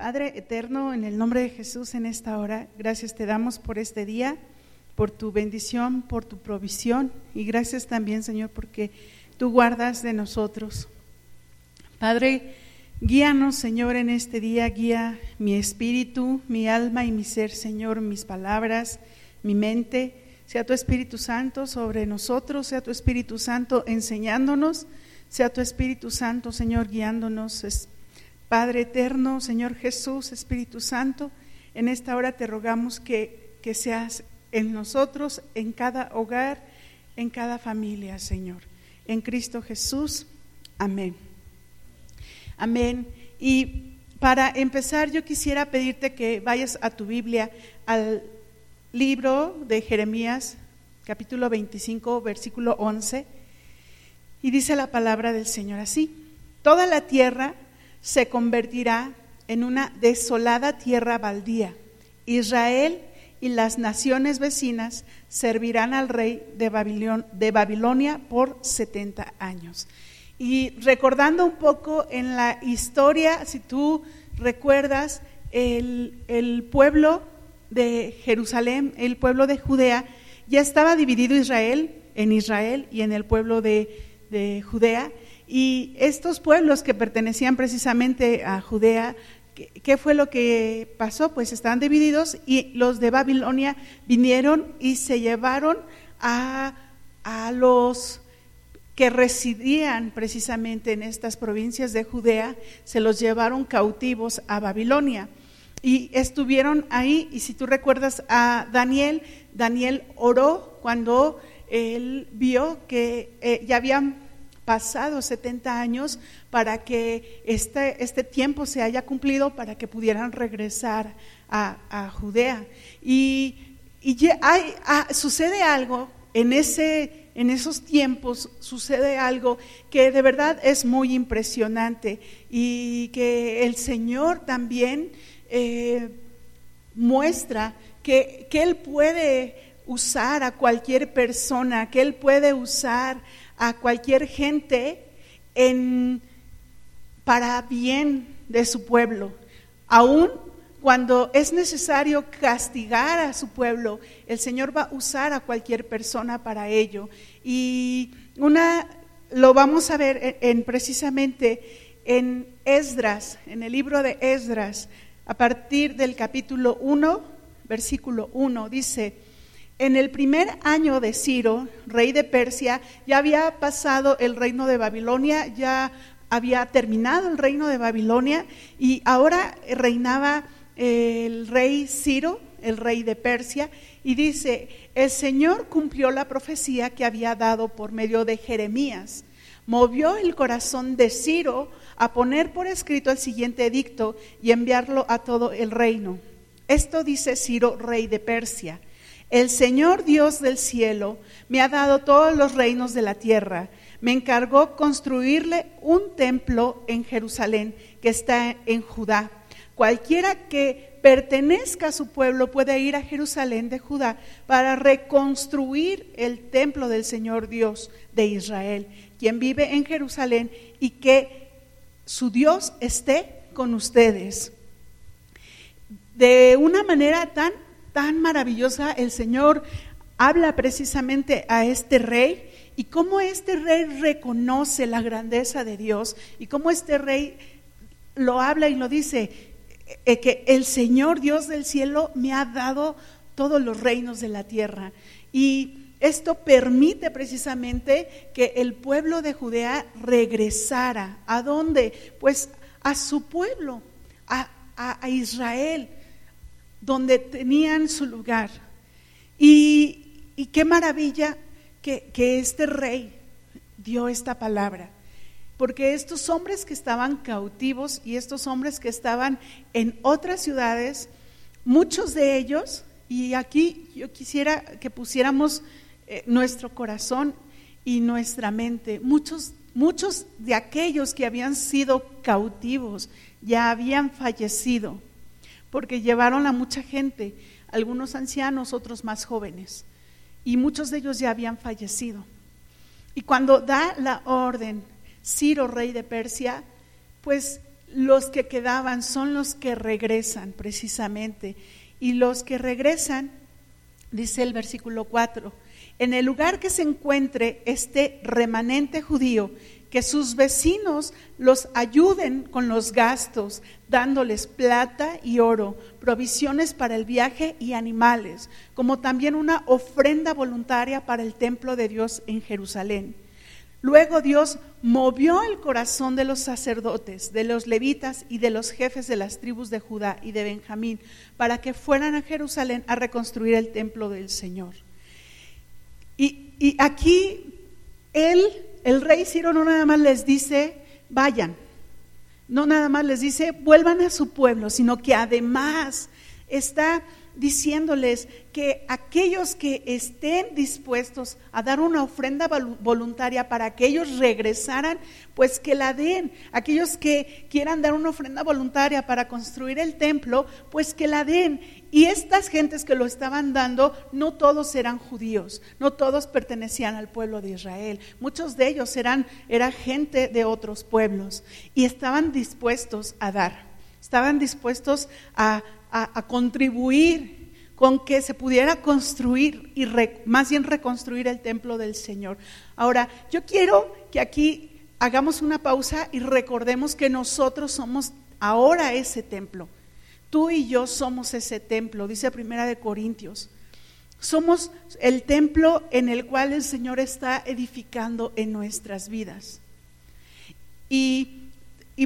Padre eterno, en el nombre de Jesús en esta hora, gracias te damos por este día, por tu bendición, por tu provisión y gracias también, Señor, porque tú guardas de nosotros. Padre, guíanos, Señor, en este día, guía mi espíritu, mi alma y mi ser, Señor, mis palabras, mi mente. Sea tu Espíritu Santo sobre nosotros, sea tu Espíritu Santo enseñándonos, sea tu Espíritu Santo, Señor, guiándonos Padre eterno, Señor Jesús, Espíritu Santo, en esta hora te rogamos que, que seas en nosotros, en cada hogar, en cada familia, Señor. En Cristo Jesús. Amén. Amén. Y para empezar, yo quisiera pedirte que vayas a tu Biblia, al libro de Jeremías, capítulo 25, versículo 11, y dice la palabra del Señor así. Toda la tierra se convertirá en una desolada tierra baldía. Israel y las naciones vecinas servirán al rey de, de Babilonia por 70 años. Y recordando un poco en la historia, si tú recuerdas, el, pueblo de Jerusalén, el pueblo de Judea, ya estaba dividido Israel en Israel y en el pueblo de Judea. Y estos pueblos que pertenecían precisamente a Judea, ¿qué, fue lo que pasó? Pues estaban divididos y los de Babilonia vinieron y se llevaron a, a los que residían precisamente en estas provincias de Judea, se los llevaron cautivos a Babilonia. Y estuvieron ahí, y si tú recuerdas a Daniel, Daniel oró cuando él vio que eh, ya habían pasado 70 años para que este, este tiempo se haya cumplido, para que pudieran regresar a, Judea. Y, hay, ah, sucede algo en, ese, en esos tiempos, sucede algo que de verdad es muy impresionante y que el Señor también eh, muestra que, que Él puede usar a cualquier persona, que Él puede usar a cualquier gente en, para bien de su pueblo. Aún cuando es necesario castigar a su pueblo, el Señor va a usar a cualquier persona para ello. Y una lo vamos a ver en, precisamente en Esdras, en el libro de Esdras, a partir del capítulo 1, versículo 1, dice, en el primer año de Ciro, rey de Persia, ya había pasado el reino de Babilonia, ya había terminado el reino de Babilonia y ahora reinaba el rey Ciro, el rey de Persia, y dice, el Señor cumplió la profecía que había dado por medio de Jeremías. Movió el corazón de Ciro a poner por escrito el siguiente edicto y enviarlo a todo el reino. Esto dice Ciro, rey de Persia. El Señor Dios del cielo me ha dado todos los reinos de la tierra. Me encargó construirle un templo en Jerusalén que está en Judá. Cualquiera que pertenezca a su pueblo puede ir a Jerusalén de Judá para reconstruir el templo del Señor Dios de Israel, quien vive en Jerusalén y que su Dios esté con ustedes. De una manera tan tan maravillosa, el Señor habla precisamente a este rey y cómo este rey reconoce la grandeza de Dios y cómo este rey lo habla y lo dice, eh, que el Señor Dios del cielo me ha dado todos los reinos de la tierra. Y esto permite precisamente que el pueblo de Judea regresara. ¿A dónde? Pues a su pueblo, a, a Israel donde tenían su lugar. Y, qué maravilla que, este rey dio esta palabra, porque estos hombres que estaban cautivos y estos hombres que estaban en otras ciudades, muchos de ellos, y aquí yo quisiera que pusiéramos eh, nuestro corazón y nuestra mente, muchos, muchos de aquellos que habían sido cautivos ya habían fallecido porque llevaron a mucha gente, algunos ancianos, otros más jóvenes, y muchos de ellos ya habían fallecido. Y cuando da la orden Ciro, rey de Persia, pues los que quedaban son los que regresan precisamente. Y los que regresan, dice el versículo 4, en el lugar que se encuentre este remanente judío, que sus vecinos los ayuden con los gastos, dándoles plata y oro, provisiones para el viaje y animales, como también una ofrenda voluntaria para el templo de Dios en Jerusalén. Luego Dios movió el corazón de los sacerdotes, de los levitas y de los jefes de las tribus de Judá y de Benjamín para que fueran a Jerusalén a reconstruir el templo del Señor. Y, y aquí él, el rey Ciro, no nada más les dice, vayan, no nada más les dice, vuelvan a su pueblo, sino que además está diciéndoles que aquellos que estén dispuestos a dar una ofrenda voluntaria para que ellos regresaran, pues que la den. Aquellos que quieran dar una ofrenda voluntaria para construir el templo, pues que la den. Y estas gentes que lo estaban dando, no todos eran judíos, no todos pertenecían al pueblo de Israel. Muchos de ellos eran era gente de otros pueblos y estaban dispuestos a dar, estaban dispuestos a a, contribuir con que se pudiera construir y más bien reconstruir el templo del Señor. Ahora, yo quiero que aquí hagamos una pausa y recordemos que nosotros somos ahora ese templo. Tú y yo somos ese templo, dice Primera de Corintios. Somos el templo en el cual el Señor está edificando en nuestras vidas. Y,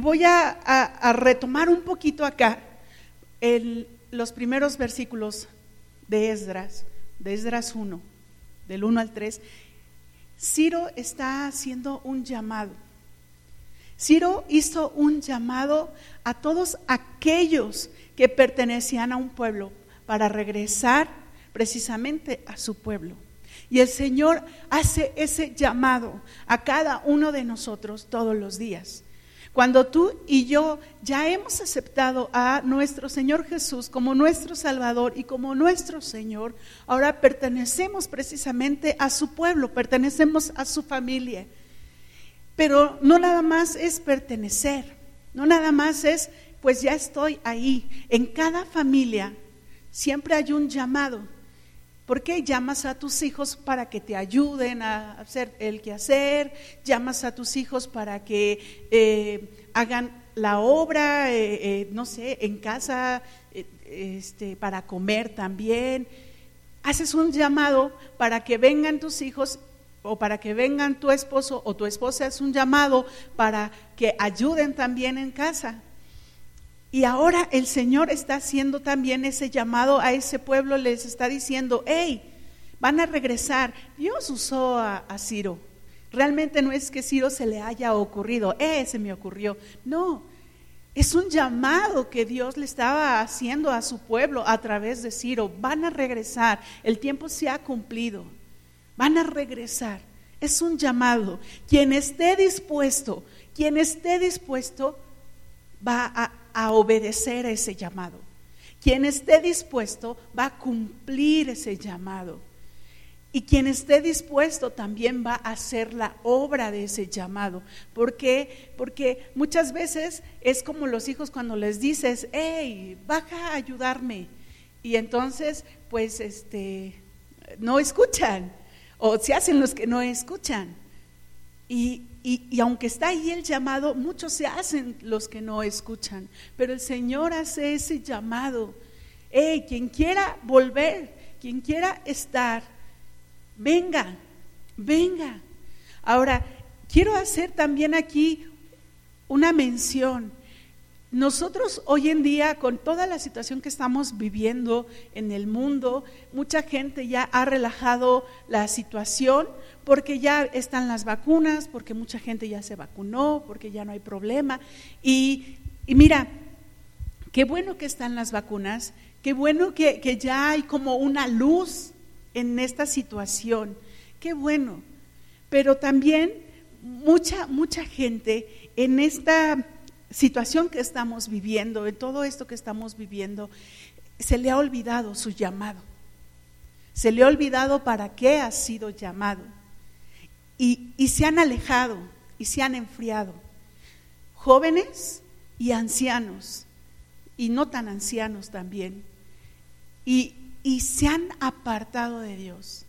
voy a retomar un poquito acá los primeros versículos de Esdras, de Esdras 1, del 1 al 3, Ciro está haciendo un llamado. Ciro hizo un llamado a todos aquellos que pertenecían a un pueblo para regresar precisamente a su pueblo. Y el Señor hace ese llamado a cada uno de nosotros todos los días. Cuando tú y yo ya hemos aceptado a nuestro Señor Jesús como nuestro Salvador y como nuestro Señor, ahora pertenecemos precisamente a su pueblo, pertenecemos a su familia. Pero no nada más es pertenecer, no nada más es, pues ya estoy ahí. En cada familia siempre hay un llamado. ¿Por qué llamas a tus hijos para que te ayuden a hacer el quehacer? ¿Llamas a tus hijos para que eh, hagan la obra, eh, eh, no sé, en casa, este, para comer también? Haces un llamado para que vengan tus hijos o para que vengan tu esposo o tu esposa es un llamado para que ayuden también en casa. Y ahora el Señor está haciendo también ese llamado a ese pueblo, les está diciendo, hey, van a regresar. Dios usó a, Ciro. Realmente no es que Ciro se le haya ocurrido, eh, se me ocurrió. No, es un llamado que Dios le estaba haciendo a su pueblo a través de Ciro. Van a regresar, el tiempo se ha cumplido. Van a regresar. Es un llamado. Quien esté dispuesto, quien esté dispuesto va a a obedecer a ese llamado. Quien esté dispuesto va a cumplir ese llamado. Y quien esté dispuesto también va a hacer la obra de ese llamado. ¿Por qué? Porque muchas veces es como los hijos cuando les dices, hey, baja a ayudarme. Y entonces, pues, este, no escuchan. O se hacen los que no escuchan. Y, y, aunque está ahí el llamado, muchos se hacen los que no escuchan, pero el Señor hace ese llamado. Hey, quien quiera volver, quien quiera estar, venga, venga. Ahora, quiero hacer también aquí una mención. Nosotros hoy en día, con toda la situación que estamos viviendo en el mundo, mucha gente ya ha relajado la situación porque ya están las vacunas, porque mucha gente ya se vacunó, porque ya no hay problema. Y, mira, qué bueno que están las vacunas, qué bueno que, que ya hay como una luz en esta situación, qué bueno. Pero también mucha, mucha gente en esta situación que estamos viviendo, en todo esto que estamos viviendo, se le ha olvidado su llamado. Se le ha olvidado para qué ha sido llamado y, se han alejado y se han enfriado. Jóvenes y ancianos, y no tan ancianos también, y, y se han apartado de Dios.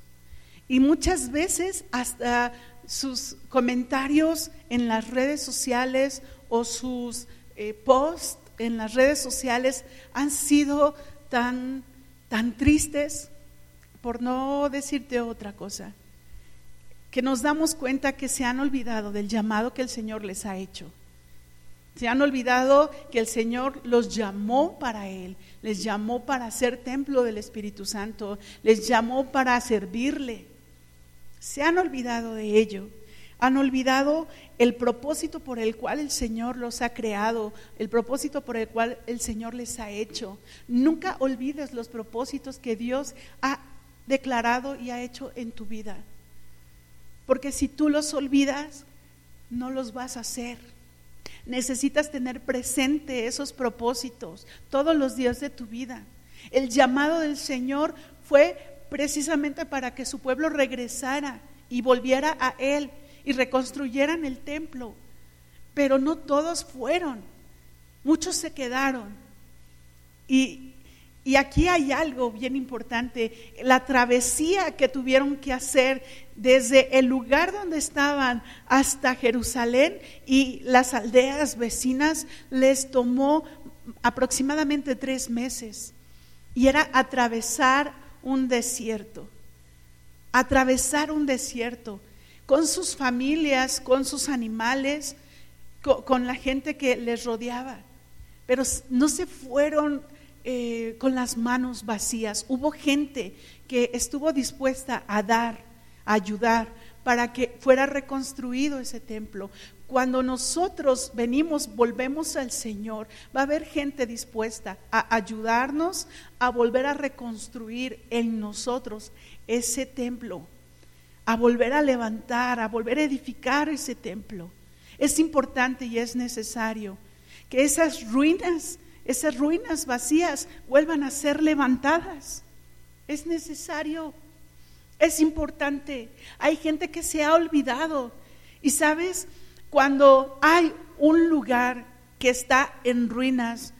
Y muchas veces hasta sus comentarios en las redes sociales o sus eh, posts en las redes sociales han sido tan, tan tristes, por no decirte otra cosa, que nos damos cuenta que se han olvidado del llamado que el Señor les ha hecho. Se han olvidado que el Señor los llamó para Él, les llamó para ser templo del Espíritu Santo, les llamó para servirle. Se han olvidado de ello. Han olvidado el propósito por el cual el Señor los ha creado, el propósito por el cual el Señor les ha hecho. Nunca olvides los propósitos que Dios ha declarado y ha hecho en tu vida. Porque si tú los olvidas, no los vas a hacer. Necesitas tener presente esos propósitos todos los días de tu vida. El llamado del Señor fue precisamente para que su pueblo regresara y volviera a Él y reconstruyeran el templo. Pero no todos fueron, muchos se quedaron. Y, y aquí hay algo bien importante, la travesía que tuvieron que hacer desde el lugar donde estaban hasta Jerusalén y las aldeas vecinas les tomó aproximadamente tres meses. Y era atravesar un desierto, atravesar un desierto con sus familias, con sus animales, con, la gente que les rodeaba. Pero no se fueron eh, con las manos vacías. Hubo gente que estuvo dispuesta a dar, a ayudar, para que fuera reconstruido ese templo. Cuando nosotros venimos, volvemos al Señor, va a haber gente dispuesta a ayudarnos a volver a reconstruir en nosotros ese templo a volver a levantar, a volver a edificar ese templo. Es importante y es necesario que esas ruinas, esas ruinas vacías vuelvan a ser levantadas. Es necesario, es importante. Hay gente que se ha olvidado. Y sabes, cuando hay un lugar que está en ruinas,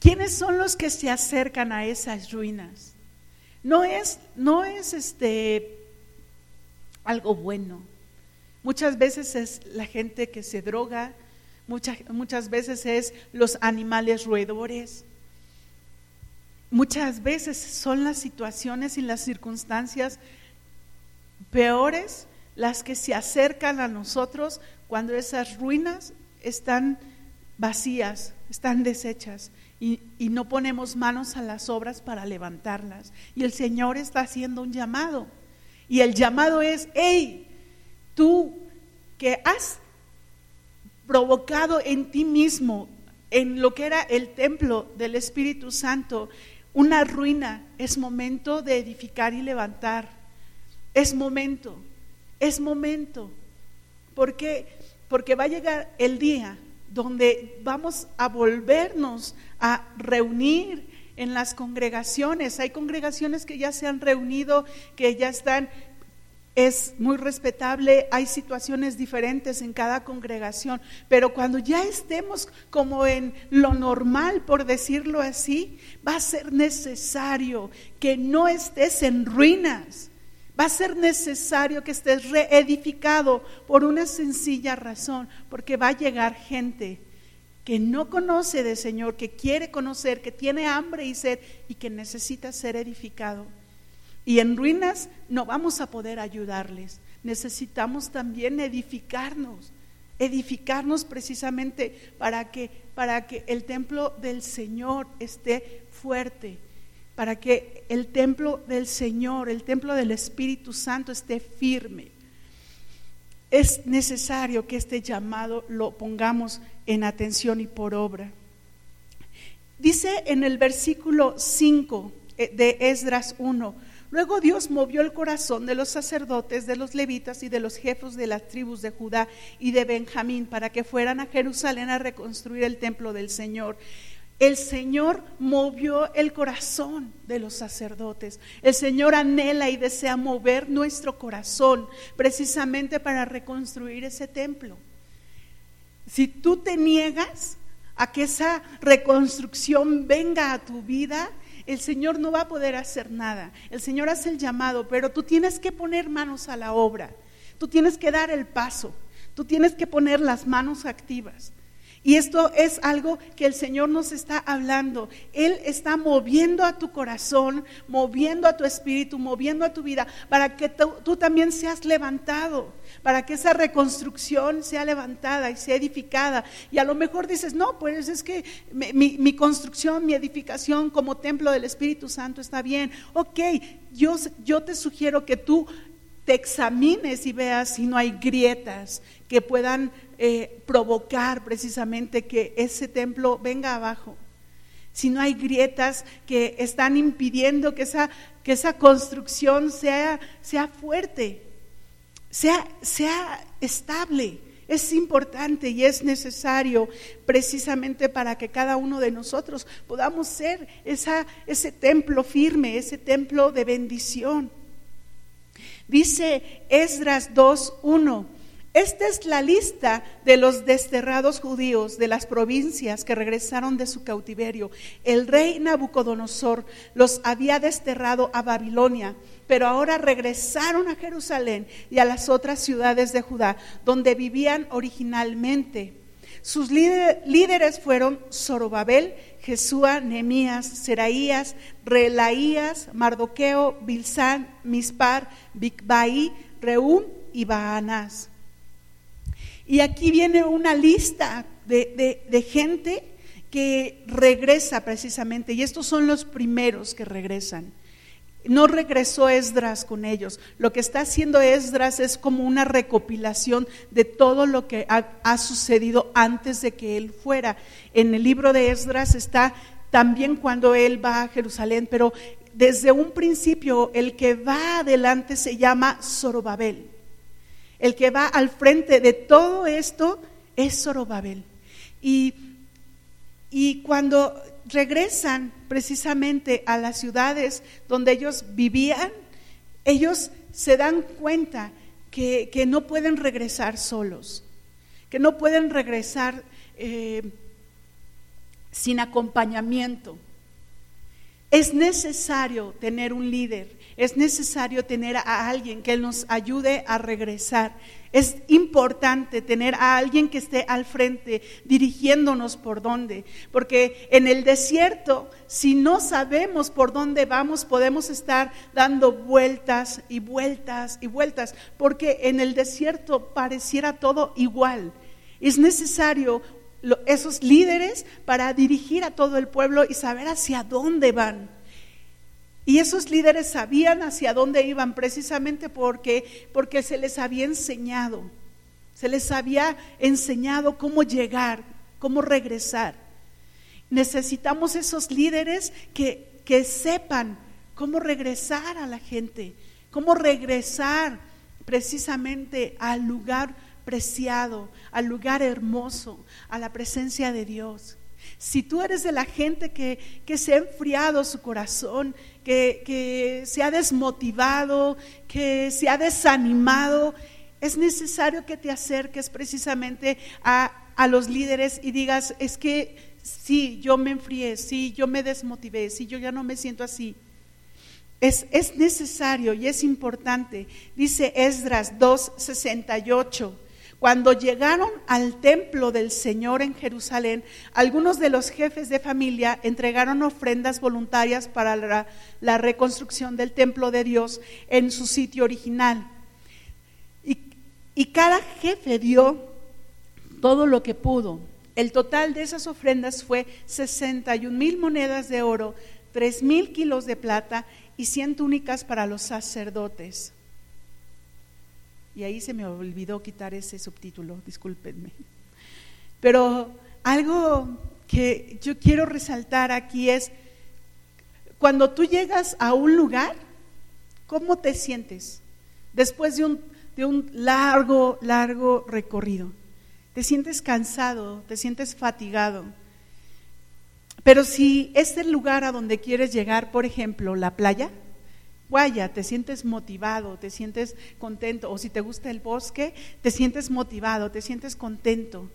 ¿quiénes son los que se acercan a esas ruinas? No es, no es este algo bueno. Muchas veces es la gente que se droga, muchas, muchas veces es los animales roedores. Muchas veces son las situaciones y las circunstancias peores las que se acercan a nosotros cuando esas ruinas están vacías, están deshechas y, y, no ponemos manos a las obras para levantarlas. Y el Señor está haciendo un llamado. Y el llamado es, hey, tú que has provocado en ti mismo, en lo que era el templo del Espíritu Santo, una ruina, es momento de edificar y levantar. Es momento, es momento. ¿Por qué? Porque va a llegar el día donde vamos a volvernos a reunir en las congregaciones. Hay congregaciones que ya se han reunido, que ya están, es muy respetable, hay situaciones diferentes en cada congregación, pero cuando ya estemos como en lo normal, por decirlo así, va a ser necesario que no estés en ruinas. Va a ser necesario que estés reedificado por una sencilla razón, porque va a llegar gente que no conoce de Señor, que quiere conocer, que tiene hambre y sed y que necesita ser edificado. Y en ruinas no vamos a poder ayudarles. Necesitamos también edificarnos, edificarnos precisamente para que, para que el templo del Señor esté fuerte, para que el templo del Señor, el templo del Espíritu Santo esté firme es necesario que este llamado lo pongamos en atención y por obra. Dice en el versículo 5 eh, de Esdras 1, luego Dios movió el corazón de los sacerdotes, de los levitas y de los jefes de las tribus de Judá y de Benjamín para que fueran a Jerusalén a reconstruir el templo del Señor el Señor movió el corazón de los sacerdotes. El Señor anhela y desea mover nuestro corazón precisamente para reconstruir ese templo. Si tú te niegas a que esa reconstrucción venga a tu vida, el Señor no va a poder hacer nada. El Señor hace el llamado, pero tú tienes que poner manos a la obra. Tú tienes que dar el paso. Tú tienes que poner las manos activas. Y esto es algo que el Señor nos está hablando. Él está moviendo a tu corazón, moviendo a tu espíritu, moviendo a tu vida, para que tú, también seas levantado, para que esa reconstrucción sea levantada y sea edificada. Y a lo mejor dices, no, pues es que mi, construcción, mi edificación como templo del Espíritu Santo está bien. Ok, yo, yo te sugiero que tú te examines y veas si no hay grietas que puedan eh, provocar precisamente que ese templo venga abajo. Si no hay grietas que están impidiendo que esa, que esa construcción sea, sea fuerte, sea, sea estable. Es importante y es necesario precisamente para que cada uno de nosotros podamos ser esa, ese templo firme, ese templo de bendición. Dice Esdras 2.1, esta es la lista de los desterrados judíos de las provincias que regresaron de su cautiverio. El rey Nabucodonosor los había desterrado a Babilonia, pero ahora regresaron a Jerusalén y a las otras ciudades de Judá, donde vivían originalmente. Sus líderes fueron Zorobabel, Jesúa, Nemías, Seraías, Relaías, Mardoqueo, Bilsán, Mispar, Bigbai, Reúm y Baanás. Y aquí viene una lista de, gente que regresa precisamente, y estos son los primeros que regresan. No regresó Esdras con ellos. Lo que está haciendo Esdras es como una recopilación de todo lo que ha, ha, sucedido antes de que él fuera. En el libro de Esdras está también cuando él va a Jerusalén, pero desde un principio el que va adelante se llama Zorobabel. El que va al frente de todo esto es Zorobabel. Y, y cuando regresan precisamente a las ciudades donde ellos vivían, ellos se dan cuenta que, no pueden regresar solos, que no pueden regresar eh, sin acompañamiento. Es necesario tener un líder, es necesario tener a alguien que nos ayude a regresar. Es importante tener a alguien que esté al frente dirigiéndonos por dónde, porque en el desierto, si no sabemos por dónde vamos, podemos estar dando vueltas y vueltas y vueltas, porque en el desierto pareciera todo igual. Es necesario esos líderes para dirigir a todo el pueblo y saber hacia dónde van. Y esos líderes sabían hacia dónde iban precisamente porque, porque se les había enseñado, se les había enseñado cómo llegar, cómo regresar. Necesitamos esos líderes que, que sepan cómo regresar a la gente, cómo regresar precisamente al lugar preciado, al lugar hermoso, a la presencia de Dios. Si tú eres de la gente que, que se ha enfriado su corazón, que, se ha desmotivado, que se ha desanimado, es necesario que te acerques precisamente a, a los líderes y digas, es que sí, yo me enfrié, sí, yo me desmotivé, sí, yo ya no me siento así. Es, es necesario y es importante. Dice Esdras 2.68. Cuando llegaron al templo del Señor en Jerusalén, algunos de los jefes de familia entregaron ofrendas voluntarias para la, reconstrucción del templo de Dios en su sitio original. Y, y cada jefe dio todo lo que pudo. El total de esas ofrendas fue 61 mil monedas de oro, 3 mil kilos de plata y 100 túnicas para los sacerdotes. Y ahí se me olvidó quitar ese subtítulo, discúlpenme. Pero algo que yo quiero resaltar aquí es, cuando tú llegas a un lugar, ¿cómo te sientes después de un, largo, largo recorrido? Te sientes cansado, te sientes fatigado. Pero si es el lugar a donde quieres llegar, por ejemplo, la playa, Te sientes motivado, te sientes contento, o si te gusta el bosque, te sientes motivado, te sientes contento.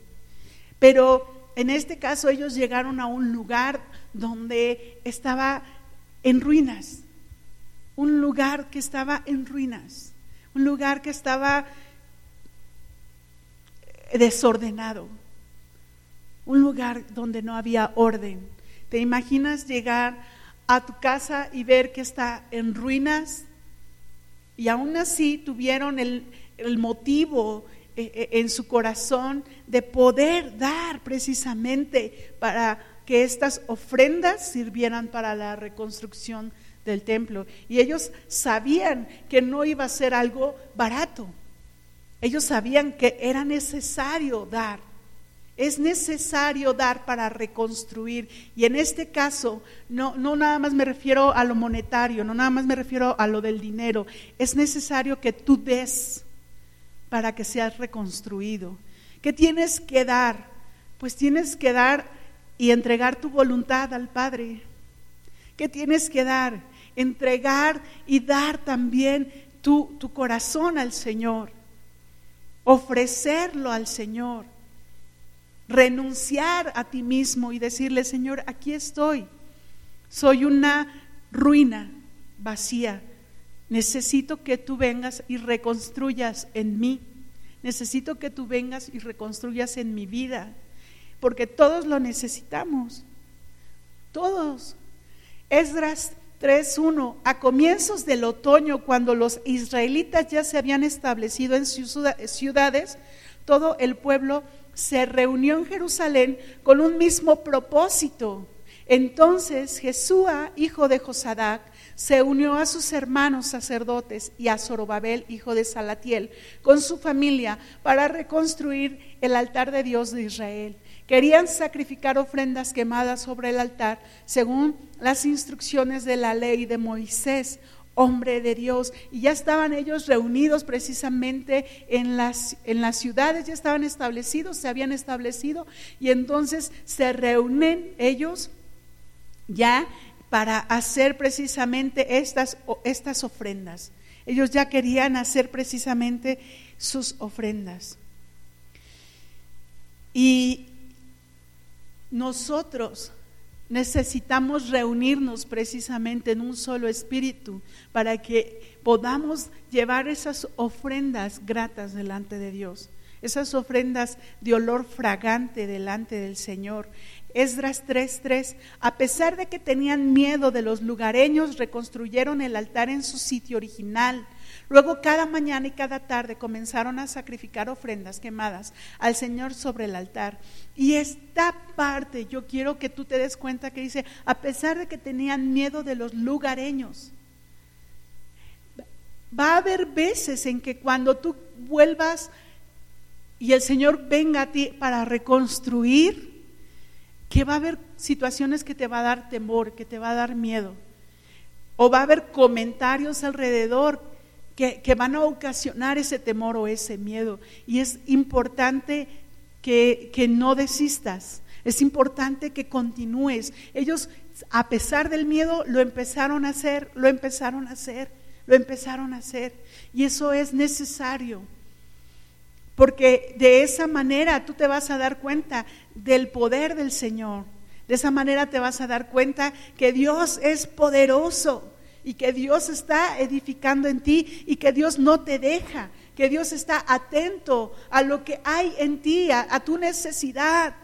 Pero en este caso ellos llegaron a un lugar donde estaba en ruinas, un lugar que estaba en ruinas, un lugar que estaba desordenado, un lugar donde no había orden. ¿Te imaginas llegar a tu casa y ver que está en ruinas? Y aún así tuvieron el, motivo eh, eh, en su corazón de poder dar precisamente para que estas ofrendas sirvieran para la reconstrucción del templo. Y ellos sabían que no iba a ser algo barato. Ellos sabían que era necesario dar. Es necesario dar para reconstruir. Y en este caso, no, no nada más me refiero a lo monetario, no nada más me refiero a lo del dinero. Es necesario que tú des para que seas reconstruido. ¿Qué tienes que dar? Pues tienes que dar y entregar tu voluntad al Padre. ¿Qué tienes que dar? Entregar y dar también tu, tu corazón al Señor. Ofrecerlo al Señor renunciar a ti mismo y decirle, Señor, aquí estoy. Soy una ruina vacía. Necesito que tú vengas y reconstruyas en mí. Necesito que tú vengas y reconstruyas en mi vida. Porque todos lo necesitamos. Todos. Esdras 3.1. A comienzos del otoño, cuando los israelitas ya se habían establecido en ciudades, todo el pueblo se reunió en Jerusalén con un mismo propósito. Entonces Jesúa, hijo de Josadac, se unió a sus hermanos sacerdotes y a Zorobabel, hijo de Salatiel, con su familia para reconstruir el altar de Dios de Israel. Querían sacrificar ofrendas quemadas sobre el altar según las instrucciones de la ley de Moisés, hombre de Dios. Y ya estaban ellos reunidos precisamente en las, en las ciudades, ya estaban establecidos, se habían establecido, y entonces se reúnen ellos ya para hacer precisamente estas, estas ofrendas. Ellos ya querían hacer precisamente sus ofrendas. Y nosotros necesitamos reunirnos precisamente en un solo espíritu para que podamos llevar esas ofrendas gratas delante de Dios, esas ofrendas de olor fragante delante del Señor. Esdras 3:3, a pesar de que tenían miedo de los lugareños, reconstruyeron el altar en su sitio original Luego cada mañana y cada tarde comenzaron a sacrificar ofrendas quemadas al Señor sobre el altar. Y esta parte yo quiero que tú te des cuenta que dice, a pesar de que tenían miedo de los lugareños, va a haber veces en que cuando tú vuelvas y el Señor venga a ti para reconstruir, que va a haber situaciones que te va a dar temor, que te va a dar miedo. O va a haber comentarios alrededor que, van a ocasionar ese temor o ese miedo. Y es importante que, que no desistas, es importante que continúes. Ellos, a pesar del miedo, lo empezaron a hacer, lo empezaron a hacer, lo empezaron a hacer. Y eso es necesario. Porque de esa manera tú te vas a dar cuenta del poder del Señor. De esa manera te vas a dar cuenta que Dios es poderoso y que Dios está edificando en ti y que Dios no te deja, que Dios está atento a lo que hay en ti, a, tu necesidad,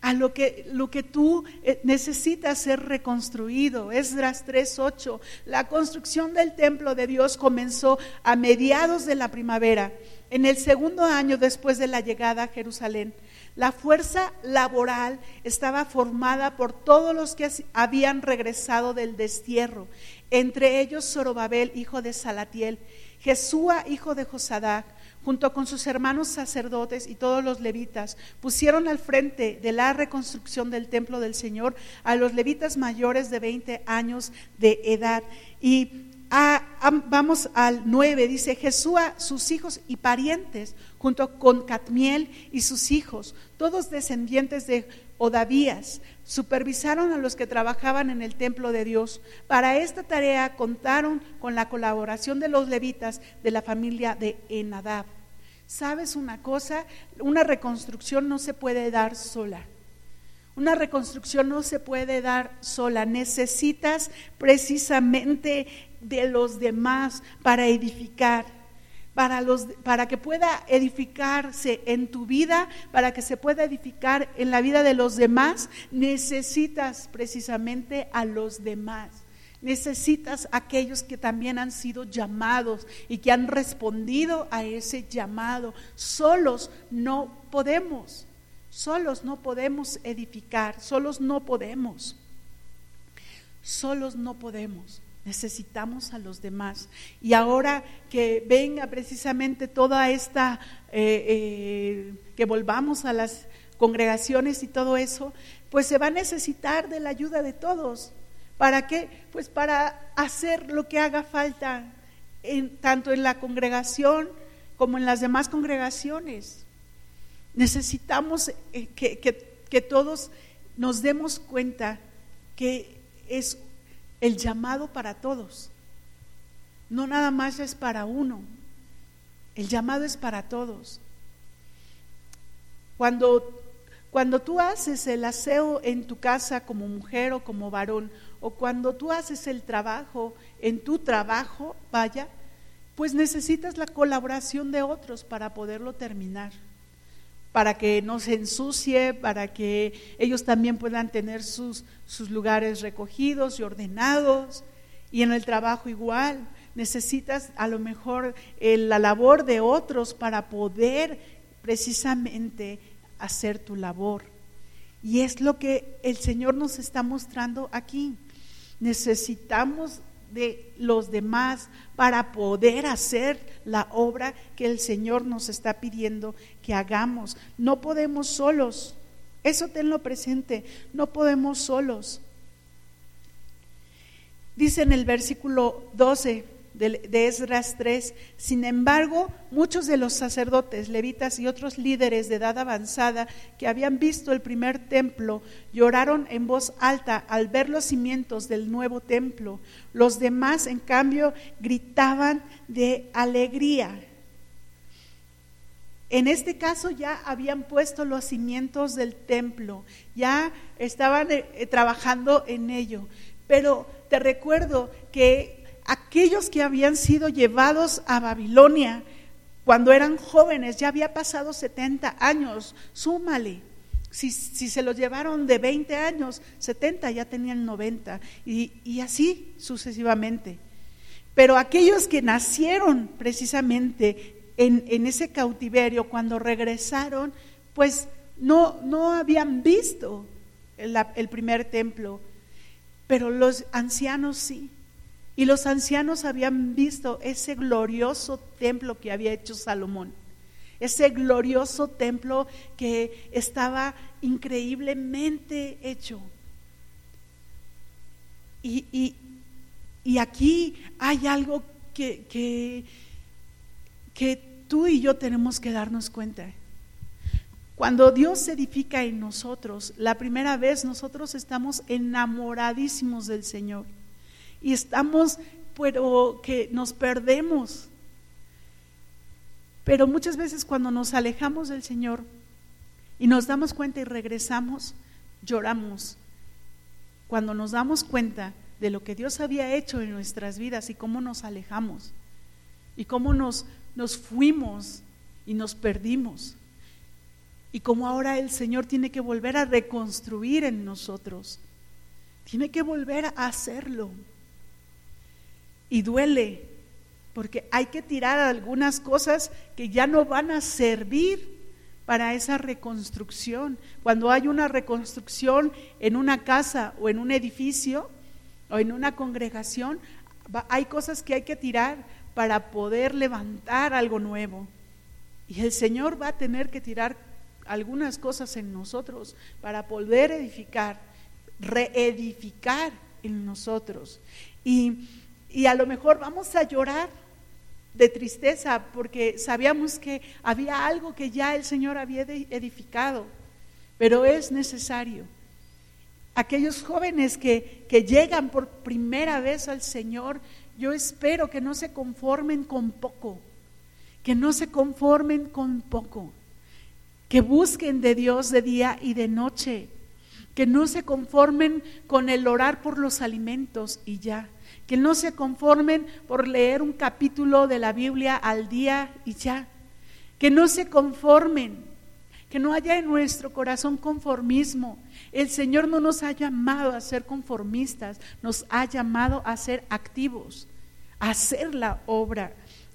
a lo que, lo que tú eh, necesitas ser reconstruido. Esdras 3.8, la construcción del templo de Dios comenzó a mediados de la primavera, en el segundo año después de la llegada a Jerusalén. La fuerza laboral estaba formada por todos los que habían regresado del destierro, entre ellos Zorobabel, hijo de Salatiel, Jesúa, hijo de Josadac, junto con sus hermanos sacerdotes y todos los levitas, pusieron al frente de la reconstrucción del templo del Señor a los levitas mayores de 20 años de edad. Y vamos al 9, dice Jesúa, sus hijos y parientes, junto con Catmiel y sus hijos, todos descendientes de Odavías, supervisaron a los que trabajaban en el templo de Dios. Para esta tarea contaron con la colaboración de los levitas de la familia de Enadab. ¿Sabes una cosa? Una reconstrucción no se puede dar sola. Una reconstrucción no se puede dar sola. Necesitas precisamente de los demás para edificar para, los, para que pueda edificarse en tu vida, para que se pueda edificar en la vida de los demás, necesitas precisamente a los demás. Necesitas aquellos que también han sido llamados y que han respondido a ese llamado. Solos no podemos, solos no podemos edificar, solos no podemos, solos no podemos necesitamos a los demás. Y ahora que venga precisamente toda esta, eh, eh, que volvamos a las congregaciones y todo eso, pues se va a necesitar de la ayuda de todos. ¿Para qué? Pues para hacer lo que haga falta, en, tanto en la congregación como en las demás congregaciones. Necesitamos eh, que, que todos nos demos cuenta que es el llamado para todos. No nada más es para uno. El llamado es para todos. Cuando, cuando tú haces el aseo en tu casa como mujer o como varón, o cuando tú haces el trabajo en tu trabajo, vaya, pues necesitas la colaboración de otros para poderlo terminar para que no se ensucie, para que ellos también puedan tener sus, sus lugares recogidos y ordenados. Y en el trabajo igual, necesitas a lo mejor eh, la labor de otros para poder precisamente hacer tu labor. Y es lo que el Señor nos está mostrando aquí. Necesitamos de los demás para poder hacer la obra que el Señor nos está pidiendo que hagamos. No podemos solos. Eso tenlo presente. No podemos solos. Dice en el versículo 12, de, Esdras 3. Sin embargo, muchos de los sacerdotes, levitas y otros líderes de edad avanzada que habían visto el primer templo lloraron en voz alta al ver los cimientos del nuevo templo. Los demás, en cambio, gritaban de alegría. En este caso ya habían puesto los cimientos del templo, ya estaban eh, trabajando en ello. Pero te recuerdo que aquellos que habían sido llevados a Babilonia cuando eran jóvenes, ya había pasado 70 años, súmale. Si, se los llevaron de 20 años, 70 ya tenían 90 y, y así sucesivamente. Pero aquellos que nacieron precisamente en, en ese cautiverio, cuando regresaron, pues no, no habían visto el primer templo, pero los ancianos sí. Y los ancianos habían visto ese glorioso templo que había hecho Salomón, ese glorioso templo que estaba increíblemente hecho. Y, aquí hay algo que, que tú y yo tenemos que darnos cuenta. Cuando Dios se edifica en nosotros, la primera vez nosotros estamos enamoradísimos del Señor y estamos, pero que nos perdemos. Pero muchas veces cuando nos alejamos del Señor y nos damos cuenta y regresamos, lloramos. Cuando nos damos cuenta de lo que Dios había hecho en nuestras vidas y cómo nos alejamos y cómo nos, nos fuimos y nos perdimos y cómo ahora el Señor tiene que volver a reconstruir en nosotros, tiene que volver a hacerlo. Y duele, porque hay que tirar algunas cosas que ya no van a servir para esa reconstrucción. Cuando hay una reconstrucción en una casa o en un edificio o en una congregación, hay cosas que hay que tirar para poder levantar algo nuevo. Y el Señor va a tener que tirar algunas cosas en nosotros para poder edificar, reedificar en nosotros. Y y a lo mejor vamos a llorar de tristeza porque sabíamos que había algo que ya el Señor había edificado, pero es necesario. Aquellos jóvenes que, que llegan por primera vez al Señor, yo espero que no se conformen con poco, que no se conformen con poco, que busquen de Dios de día y de noche, que no se conformen con el orar por los alimentos y ya, que no se conformen por leer un capítulo de la Biblia al día y ya, que no se conformen, que no haya en nuestro corazón conformismo. El Señor no nos ha llamado a ser conformistas, nos ha llamado a ser activos, a hacer la obra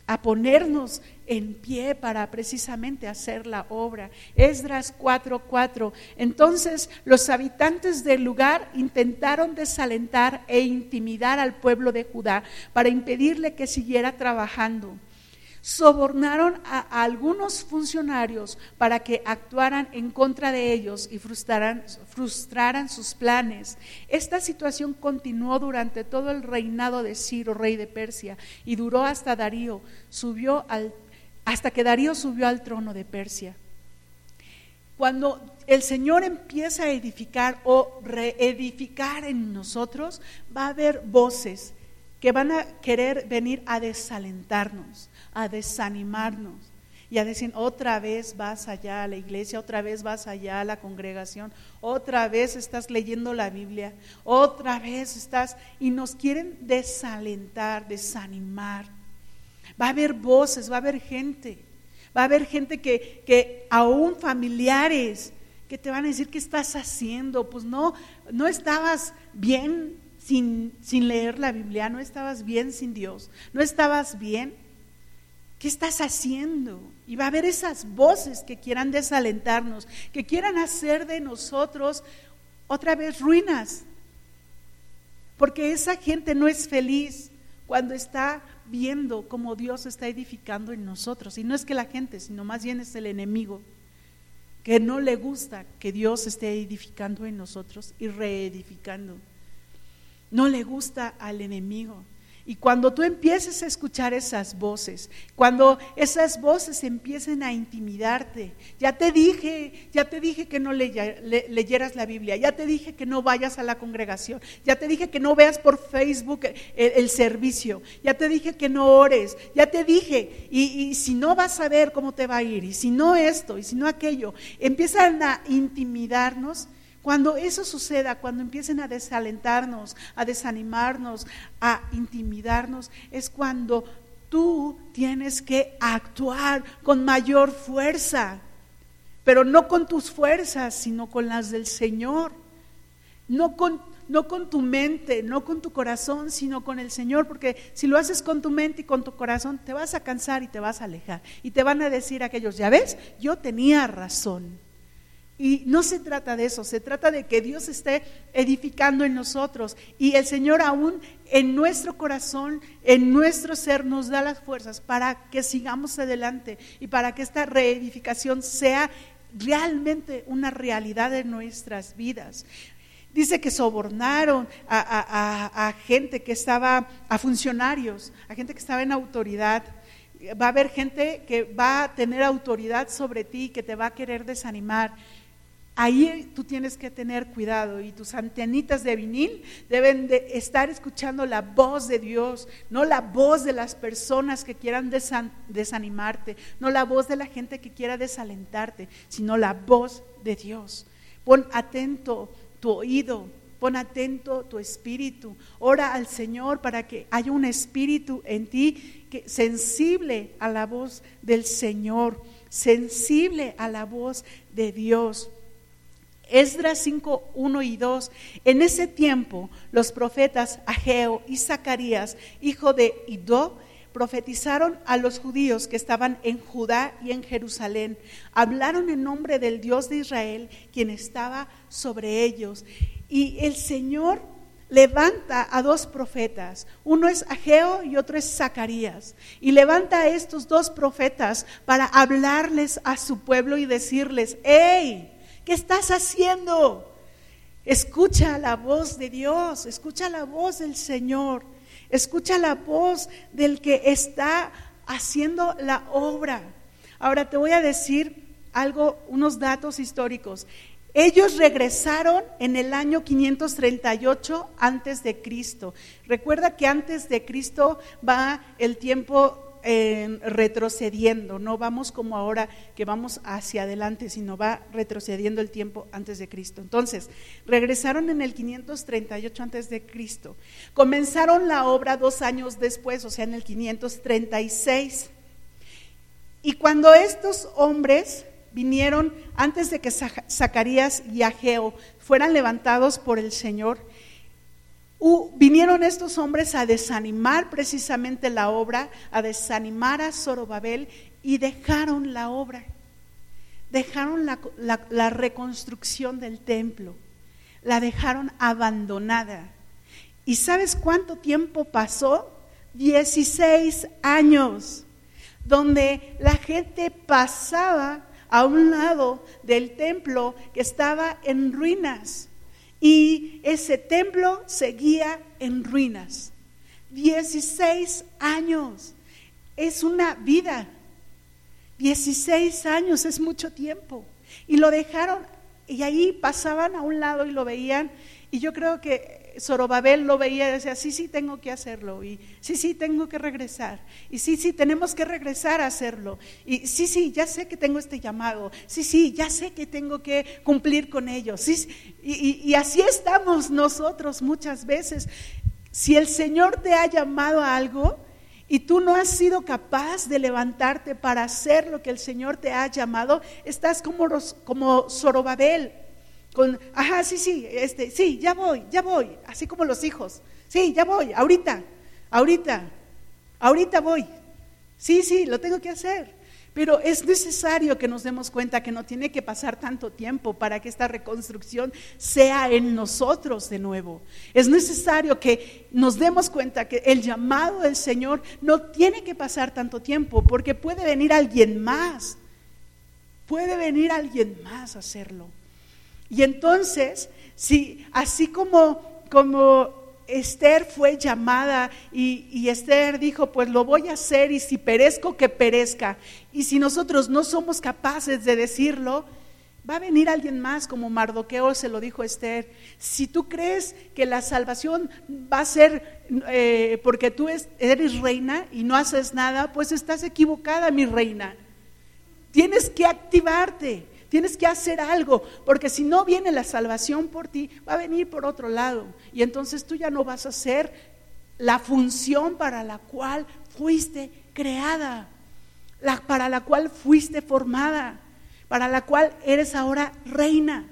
a ponernos en pie para precisamente hacer la obra. Esdras 4:4. Entonces los habitantes del lugar intentaron desalentar e intimidar al pueblo de Judá para impedirle que siguiera trabajando sobornaron a, algunos funcionarios para que actuaran en contra de ellos y frustraran, frustraran sus planes. Esta situación continuó durante todo el reinado de Ciro, rey de Persia, y duró hasta Darío, subió al, hasta que Darío subió al trono de Persia. Cuando el Señor empieza a edificar o reedificar en nosotros, va a haber voces que van a querer venir a desalentarnos a desanimarnos y a decir, otra vez vas allá a la iglesia, otra vez vas allá a la congregación, otra vez estás leyendo la Biblia, otra vez estás, y nos quieren desalentar, desanimar. Va a haber voces, va a haber gente, va a haber gente que, que aún familiares, que te van a decir, ¿qué estás haciendo? Pues no, no estabas bien sin, sin leer la Biblia, no estabas bien sin Dios, no estabas bien ¿Qué estás haciendo? Y va a haber esas voces que quieran desalentarnos, que quieran hacer de nosotros otra vez ruinas. Porque esa gente no es feliz cuando está viendo cómo Dios está edificando en nosotros. Y no es que la gente, sino más bien es el enemigo que no le gusta que Dios esté edificando en nosotros y reedificando. No le gusta al enemigo. Y cuando tú empieces a escuchar esas voces, cuando esas voces empiecen a intimidarte, ya te dije, ya te dije que no leyeras la Biblia, ya te dije que no vayas a la congregación, ya te dije que no veas por Facebook el, servicio, ya te dije que no ores, ya te dije, y, y si no vas a ver cómo te va a ir, y si no esto, y si no aquello, empiezan a intimidarnos cuando eso suceda, cuando empiecen a desalentarnos, a desanimarnos, a intimidarnos, es cuando tú tienes que actuar con mayor fuerza, pero no con tus fuerzas, sino con las del Señor. No con, no con tu mente, no con tu corazón, sino con el Señor, porque si lo haces con tu mente y con tu corazón, te vas a cansar y te vas a alejar. Y te van a decir aquellos, ya ves, yo tenía razón. Y no se trata de eso, se trata de que Dios esté edificando en nosotros y el Señor aún en nuestro corazón, en nuestro ser, nos da las fuerzas para que sigamos adelante y para que esta reedificación sea realmente una realidad en nuestras vidas. Dice que sobornaron a, a, gente que estaba, a funcionarios, a gente que estaba en autoridad va a haber gente que va a tener autoridad sobre ti, que te va a querer desanimar. Ahí tú tienes que tener cuidado y tus antenitas de vinil deben de estar escuchando la voz de Dios, no la voz de las personas que quieran desanimarte, no la voz de la gente que quiera desalentarte, sino la voz de Dios. Pon atento tu oído, pon atento tu espíritu. Ora al Señor para que haya un espíritu en ti que, sensible a la voz del Señor, sensible a la voz de Dios. Esdras 5, 1 y 2. En ese tiempo los profetas Ageo y Zacarías, hijo de Ido, profetizaron a los judíos que estaban en Judá y en Jerusalén. Hablaron en nombre del Dios de Israel, quien estaba sobre ellos. Y el Señor levanta a dos profetas, uno es Ageo y otro es Zacarías, y levanta a estos dos profetas para hablarles a su pueblo y decirles, hey, ¿Qué estás haciendo? Escucha la voz de Dios, escucha la voz del Señor, escucha la voz del que está haciendo la obra. Ahora te voy a decir algo, unos datos históricos. Ellos regresaron en el año 538 antes de Cristo. Recuerda que antes de Cristo va el tiempo retrocediendo, no vamos como ahora que vamos hacia adelante, sino va retrocediendo el tiempo antes de Cristo. Entonces, regresaron en el 538 antes de Cristo. Comenzaron la obra dos años después, o sea, en el 536. Y cuando estos hombres vinieron antes de que Zacarías y Ageo fueran levantados por el Señor, vinieron estos hombres a desanimar precisamente la obra, a desanimar a Zorobabel y dejaron la obra, dejaron la, reconstrucción del templo, la dejaron abandonada. ¿Y sabes cuánto tiempo pasó? 16 años, donde la gente pasaba a un lado del templo que estaba en ruinas y ese templo seguía en ruinas. 16 años. Es una vida. 16 años es mucho tiempo. Y lo dejaron y ahí pasaban a un lado y lo veían. Y yo creo que Zorobabel lo veía y decía, sí, sí, tengo que hacerlo, y sí, sí, tengo que regresar, y sí, sí, tenemos que regresar a hacerlo, y sí, sí, ya sé que tengo este llamado, sí, sí, ya sé que tengo que cumplir con ellos, sí, y, así estamos nosotros muchas veces. Si el Señor te ha llamado a algo, y tú no has sido capaz de levantarte para hacer lo que el Señor te ha llamado, estás como, como Zorobabel, con, ajá, sí, sí, este, sí, ya voy, ya voy, así como los hijos. Sí, ya voy, ahorita, ahorita, ahorita voy. Sí, sí, lo tengo que hacer. Pero es necesario que nos demos cuenta que no tiene que pasar tanto tiempo para que esta reconstrucción sea en nosotros de nuevo. Es necesario que nos demos cuenta que el llamado del Señor no tiene que pasar tanto tiempo porque puede venir alguien más. Puede venir alguien más a hacerlo. Y entonces, si así como, como Esther fue llamada y, Esther dijo, pues lo voy a hacer y si perezco, que perezca. Y si nosotros no somos capaces de decirlo, va a venir alguien más como Mardoqueo se lo dijo Esther. Si tú crees que la salvación va a ser eh, porque tú eres reina y no haces nada, pues estás equivocada, mi reina. Tienes que activarte. Tienes que hacer algo, porque si no viene la salvación por ti, va a venir por otro lado. Y entonces tú ya no vas a hacer la función para la cual fuiste creada, para la cual fuiste formada, para la cual eres ahora reina.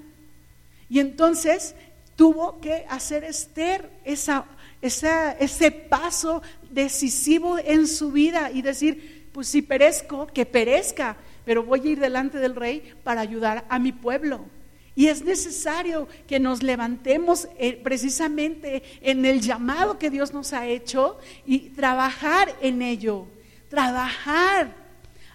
Y entonces tuvo que hacer Esther ese paso decisivo en su vida y decir, pues si perezco, que perezca, pero voy a ir delante del rey para ayudar a mi pueblo. Y es necesario que nos levantemos eh, precisamente en el llamado que Dios nos ha hecho y trabajar en ello, trabajar,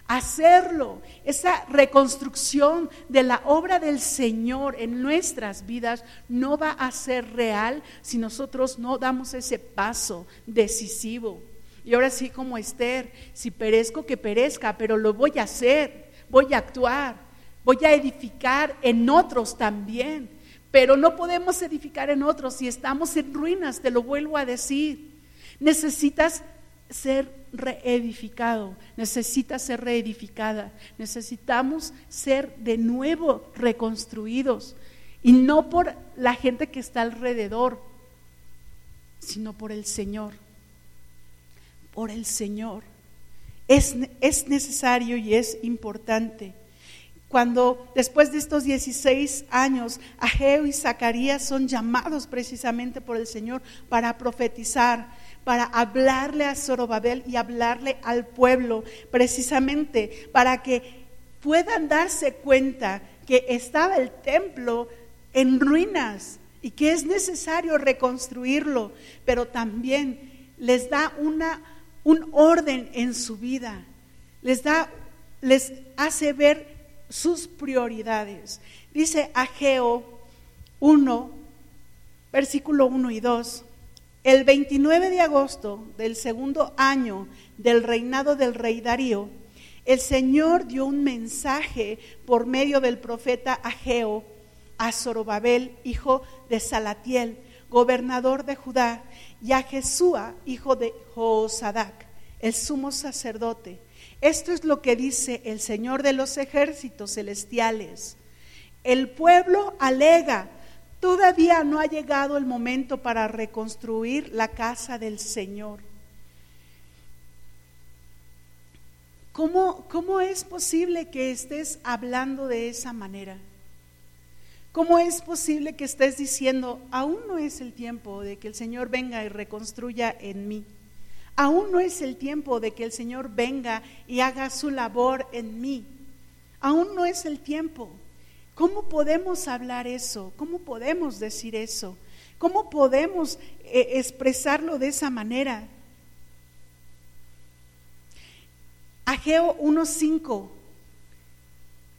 hacerlo. Esa reconstrucción de la obra del Señor en nuestras vidas no va a ser real si nosotros no damos ese paso decisivo. Y ahora sí, como Esther, si perezco, que perezca, pero lo voy a hacer, voy a actuar, voy a edificar en otros también. Pero no podemos edificar en otros si estamos en ruinas, te lo vuelvo a decir. Necesitas ser reedificado, necesitas ser reedificada, necesitamos ser de nuevo reconstruidos y no por la gente que está alrededor, sino por el Señor por el Señor. Es, es, necesario y es importante. Cuando después de estos 16 años, Ageo y Zacarías son llamados precisamente por el Señor para profetizar, para hablarle a Zorobabel y hablarle al pueblo, precisamente para que puedan darse cuenta que estaba el templo en ruinas y que es necesario reconstruirlo, pero también les da una un orden en su vida, les da, les hace ver sus prioridades. Dice Ageo 1, versículo 1 y 2. El 29 de agosto del segundo año del reinado del rey Darío, el Señor dio un mensaje por medio del profeta Ageo a Zorobabel, hijo de Salatiel, gobernador de Judá, y a Jesúa, hijo de Josadac, el sumo sacerdote. Esto es lo que dice el Señor de los ejércitos celestiales. El pueblo alega, todavía no ha llegado el momento para reconstruir la casa del Señor. ¿Cómo, ¿Cómo, es posible que estés hablando de esa manera? ¿Cómo es posible que estés diciendo, aún no es el tiempo de que el Señor venga y reconstruya en mí? Aún no es el tiempo de que el Señor venga y haga su labor en mí. Aún no es el tiempo. ¿Cómo podemos hablar eso? ¿Cómo podemos decir eso? ¿Cómo podemos eh, expresarlo de esa manera? Ageo 1.5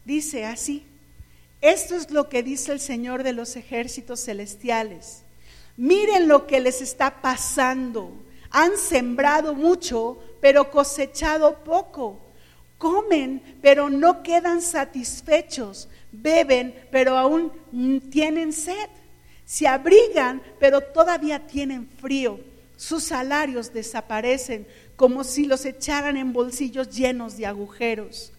dice así, esto es lo que dice el Señor de los ejércitos celestiales. Miren lo que les está pasando. Han sembrado mucho, pero cosechado poco. Comen, pero no quedan satisfechos. Beben, pero aún tienen sed. Se abrigan, pero todavía tienen frío. Sus salarios desaparecen como si los echaran en bolsillos llenos de agujeros.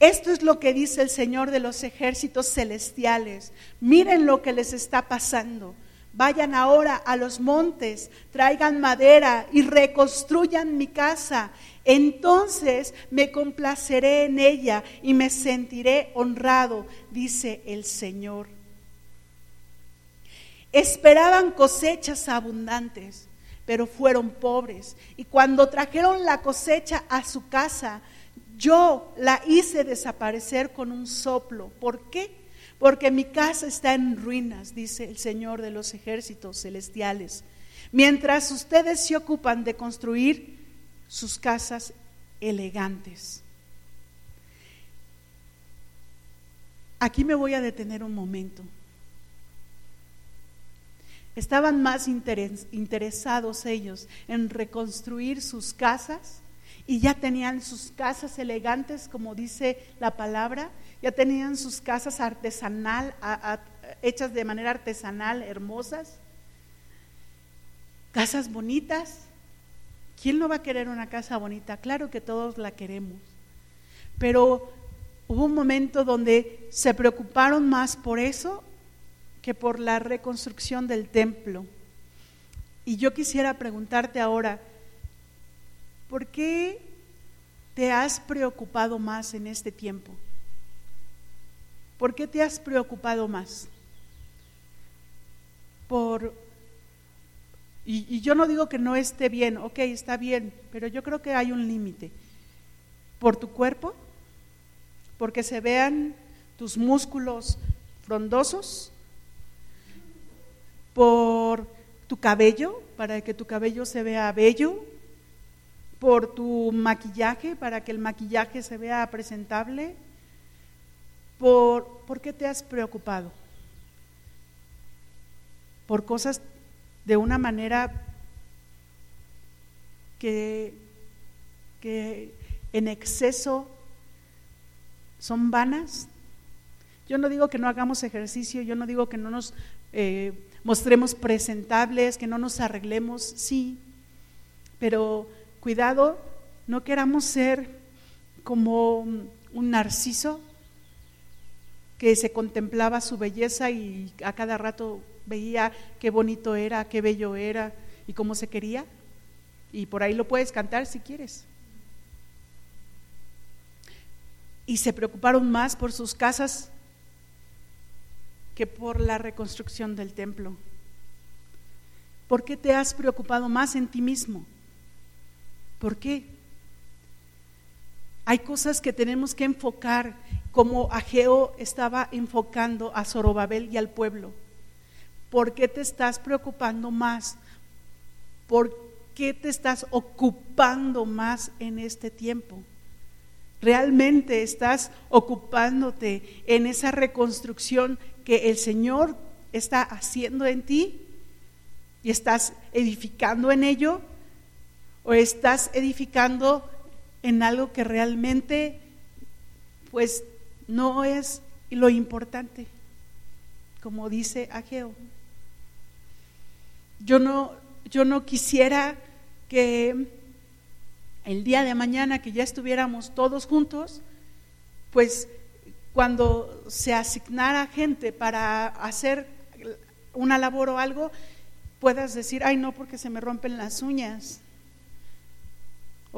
Esto es lo que dice el Señor de los ejércitos celestiales. Miren lo que les está pasando. Vayan ahora a los montes, traigan madera y reconstruyan mi casa. Entonces me complaceré en ella y me sentiré honrado, dice el Señor. Esperaban cosechas abundantes pero fueron pobres. Y cuando trajeron la cosecha a su casa, yo la hice desaparecer con un soplo. ¿Por qué? Porque mi casa está en ruinas, dice el Señor de los ejércitos celestiales. Mientras ustedes se ocupan de construir sus casas elegantes. Aquí me voy a detener un momento. Estaban más interesados ellos en reconstruir sus casas y ya tenían sus casas elegantes, como dice la palabra, ya tenían sus casas artesanal, hechas de manera artesanal, hermosas, casas bonitas. ¿Quién no va a querer una casa bonita? Claro que todos la queremos, pero hubo un momento donde se preocuparon más por eso que por la reconstrucción del templo. Y yo quisiera preguntarte ahora, ¿por qué te has preocupado más en este tiempo? ¿Por qué te has preocupado más? Por, y, yo no digo que no esté bien, ok, está bien, pero yo creo que hay un límite. ¿Por tu cuerpo? ¿Porque se vean tus músculos frondosos? por tu cabello, para que tu cabello se vea bello, por tu maquillaje, para que el maquillaje se vea presentable, por, ¿por qué te has preocupado? Por cosas de una manera que, que en exceso son vanas. Yo no digo que no hagamos ejercicio, yo no digo que no nos eh, mostremos presentables, que no nos arreglemos, sí, pero cuidado, no queramos ser como un narciso que se contemplaba su belleza y a cada rato veía qué bonito era, qué bello era y cómo se quería. Y por ahí lo puedes cantar si quieres. Y se preocuparon más por sus casas que por la reconstrucción del templo? ¿Por qué te has preocupado más en ti mismo? ¿Por qué? Hay cosas que tenemos que enfocar como Ageo estaba enfocando a Zorobabel y al pueblo. ¿Por qué te estás preocupando más? ¿Por qué te estás ocupando más en este tiempo? ¿Realmente estás ocupándote en esa reconstrucción que el Señor está haciendo en ti y estás edificando en ello o estás edificando en algo que realmente pues no es lo importante, como dice Ageo. Yo no, yo no quisiera que el día de mañana que ya estuviéramos todos juntos, pues cuando se asignara gente para hacer una labor o algo, puedas decir, ay no, porque se me rompen las uñas.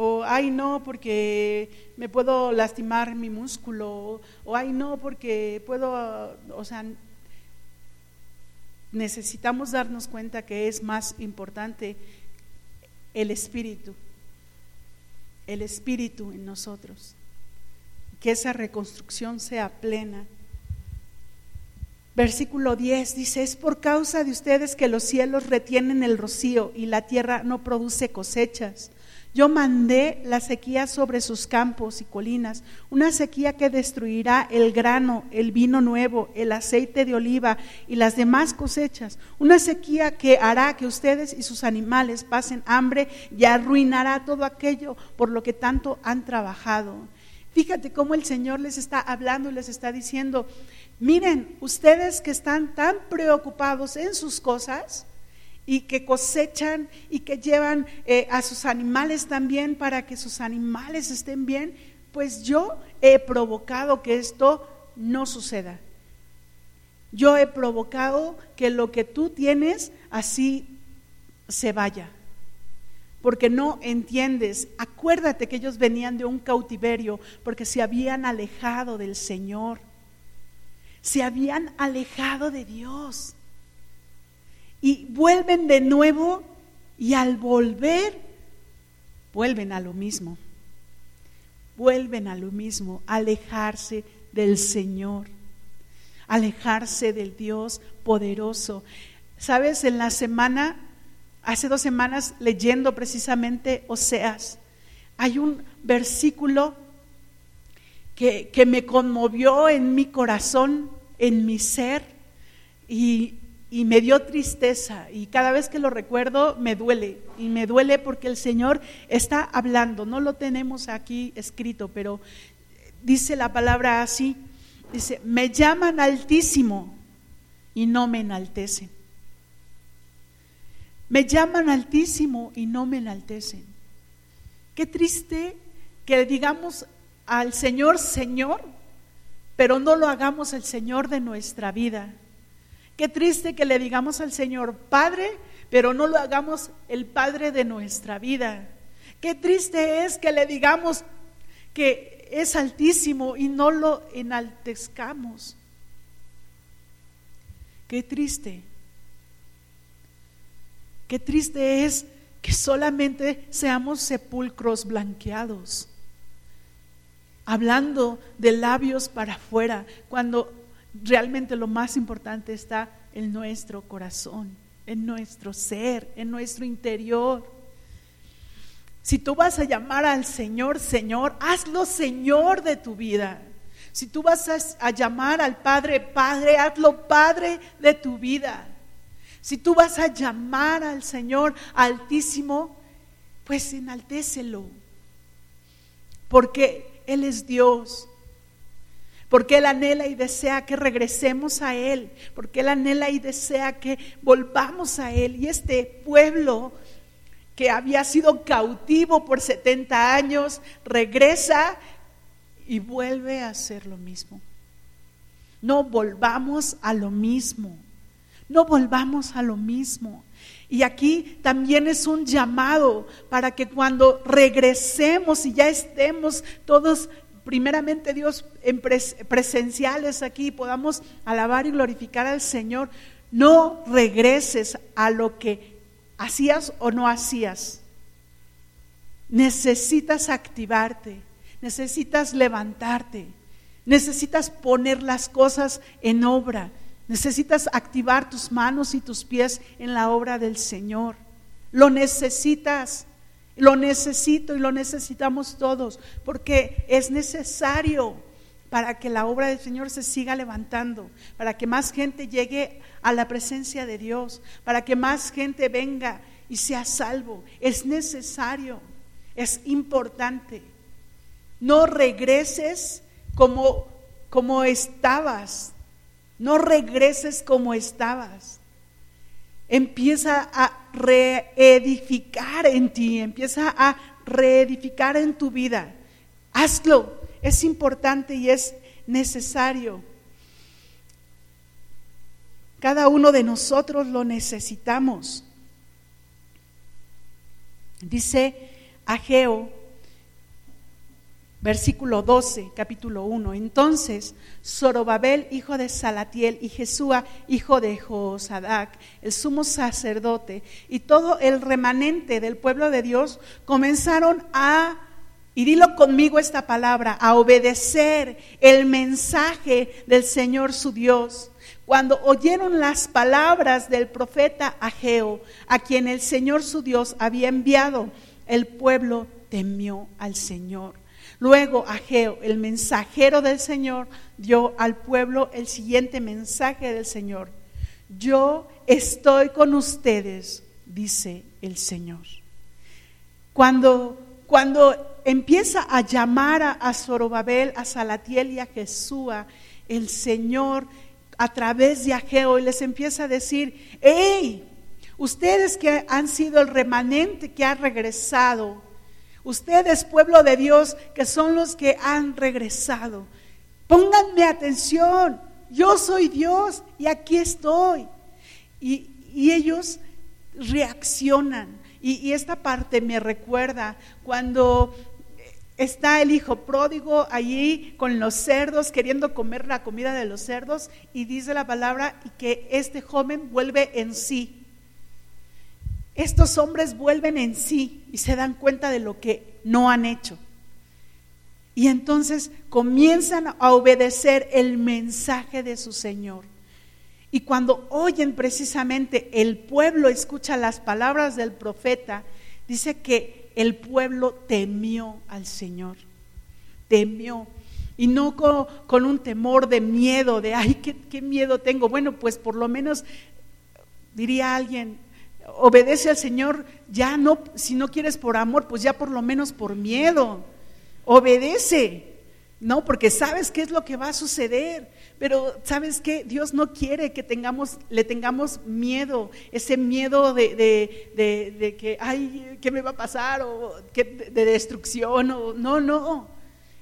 O ay no, porque me puedo lastimar mi músculo. O ay no, porque puedo, o sea, necesitamos darnos cuenta que es más importante el espíritu, el espíritu en nosotros, que esa reconstrucción sea plena. Versículo 10 dice, es por causa de ustedes que los cielos retienen el rocío y la tierra no produce cosechas. Yo mandé la sequía sobre sus campos y colinas, una sequía que destruirá el grano, el vino nuevo, el aceite de oliva y las demás cosechas, una sequía que hará que ustedes y sus animales pasen hambre y arruinará todo aquello por lo que tanto han trabajado. Fíjate cómo el Señor les está hablando y les está diciendo, miren, ustedes que están tan preocupados en sus cosas, y que cosechan y que llevan eh, a sus animales también para que sus animales estén bien, pues yo he provocado que esto no suceda. Yo he provocado que lo que tú tienes así se vaya. Porque no entiendes. Acuérdate que ellos venían de un cautiverio porque se habían alejado del Señor. Se habían alejado de Dios y vuelven de nuevo y al volver vuelven a lo mismo. Vuelven a lo mismo, alejarse del Señor, alejarse del Dios poderoso. Sabes, en la semana, hace dos semanas, leyendo precisamente Oseas, hay un versículo que, que me conmovió en mi corazón, en mi ser, y y me dio tristeza y cada vez que lo recuerdo me duele y me duele porque el Señor está hablando, no lo tenemos aquí escrito, pero dice la palabra así, dice, me llaman altísimo y no me enaltecen. Me llaman altísimo y no me enaltecen. Qué triste que digamos al Señor, Señor, pero no lo hagamos el Señor de nuestra vida. Qué triste que le digamos al Señor Padre, pero no lo hagamos el Padre de nuestra vida. Qué triste es que le digamos que es altísimo y no lo enaltezcamos. Qué triste. Qué triste es que solamente seamos sepulcros blanqueados, hablando de labios para afuera, cuando realmente lo más importante está en nuestro corazón, en nuestro ser, en nuestro interior. Si tú vas a llamar al Señor, Señor, hazlo Señor de tu vida. Si tú vas a, llamar al Padre, Padre, hazlo Padre de tu vida. Si tú vas a llamar al Señor Altísimo, pues enaltécelo. Porque Él es Dios porque Él anhela y desea que regresemos a Él, porque Él anhela y desea que volvamos a Él. Y este pueblo que había sido cautivo por 70 años, regresa y vuelve a hacer lo mismo. No volvamos a lo mismo, no volvamos a lo mismo. Y aquí también es un llamado para que cuando regresemos y ya estemos todos primeramente Dios en presenciales aquí podamos alabar y glorificar al Señor, no regreses a lo que hacías o no hacías. Necesitas activarte, necesitas levantarte, necesitas poner las cosas en obra, necesitas activar tus manos y tus pies en la obra del Señor. Lo necesitas. Lo necesito y lo necesitamos todos, porque es necesario para que la obra del Señor se siga levantando, para que más gente llegue a la presencia de Dios, para que más gente venga y sea salvo. Es necesario, es importante. No regreses como, como estabas, no regreses como estabas. Empieza a reedificar en ti, empieza a reedificar en tu vida. Hazlo, es importante y es necesario. Cada uno de nosotros lo necesitamos. Dice Ageo Versículo 12, capítulo 1. Entonces, Zorobabel, hijo de Salatiel, y Jesúa, hijo de Josadac, el sumo sacerdote, y todo el remanente del pueblo de Dios comenzaron a, y dilo conmigo esta palabra, a obedecer el mensaje del Señor su Dios. Cuando oyeron las palabras del profeta Ageo, a quien el Señor su Dios había enviado, el pueblo temió al Señor Luego Ageo, el mensajero del Señor, dio al pueblo el siguiente mensaje del Señor. Yo estoy con ustedes, dice el Señor. Cuando, cuando empieza a llamar a, Zorobabel, a Salatiel y a Jesúa, el Señor a través de Ageo y les empieza a decir, hey, ustedes que han sido el remanente que ha regresado, Ustedes, pueblo de Dios, que son los que han regresado, pónganme atención. Yo soy Dios y aquí estoy. Y, ellos reaccionan. Y, y esta parte me recuerda cuando está el hijo pródigo allí con los cerdos, queriendo comer la comida de los cerdos, y dice la palabra y que este joven vuelve en sí estos hombres vuelven en sí y se dan cuenta de lo que no han hecho. Y entonces comienzan a obedecer el mensaje de su Señor. Y cuando oyen precisamente el pueblo escucha las palabras del profeta, dice que el pueblo temió al Señor. Temió. Y no con, un temor de miedo, de, ay, qué, qué miedo tengo. Bueno, pues por lo menos, diría alguien, obedece al Señor, ya no, si no quieres por amor, pues ya por lo menos por miedo. Obedece, ¿no? Porque sabes qué es lo que va a suceder. Pero sabes qué, Dios no quiere que tengamos, le tengamos miedo, ese miedo de, de, que, ay, ¿qué me va a pasar? O de destrucción, o no, no.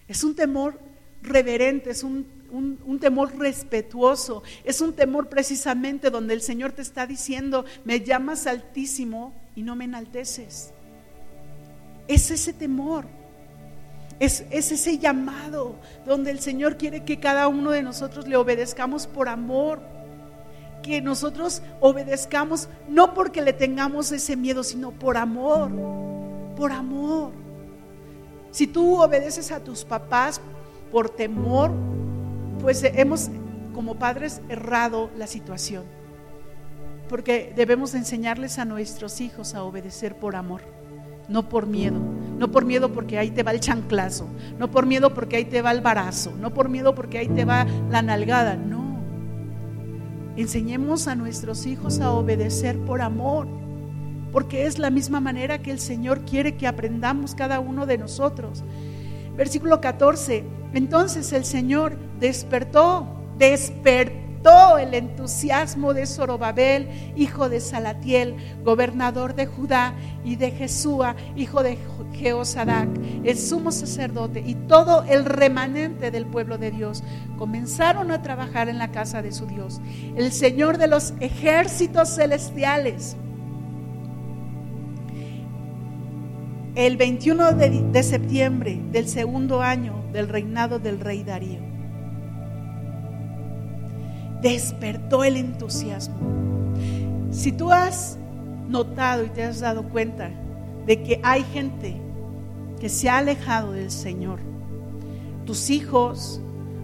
Es un temor reverente, es un un, temor respetuoso, es un temor precisamente donde el Señor te está diciendo, me llamas altísimo y no me enalteces. Es ese temor, es, es ese llamado donde el Señor quiere que cada uno de nosotros le obedezcamos por amor, que nosotros obedezcamos no porque le tengamos ese miedo, sino por amor, por amor. Si tú obedeces a tus papás por temor, pues hemos como padres errado la situación, porque debemos enseñarles a nuestros hijos a obedecer por amor, no por miedo, no por miedo porque ahí te va el chanclazo, no por miedo porque ahí te va el barazo, no por miedo porque ahí te va la nalgada, no. Enseñemos a nuestros hijos a obedecer por amor, porque es la misma manera que el Señor quiere que aprendamos cada uno de nosotros. Versículo 14. Entonces el Señor despertó, despertó el entusiasmo de Zorobabel, hijo de Salatiel, gobernador de Judá, y de Jesúa, hijo de Jeosadac, el sumo sacerdote, y todo el remanente del pueblo de Dios. Comenzaron a trabajar en la casa de su Dios. El Señor de los ejércitos celestiales el 21 de, septiembre del segundo año del reinado del rey Darío. Despertó el entusiasmo. Si tú has notado y te has dado cuenta de que hay gente que se ha alejado del Señor, tus hijos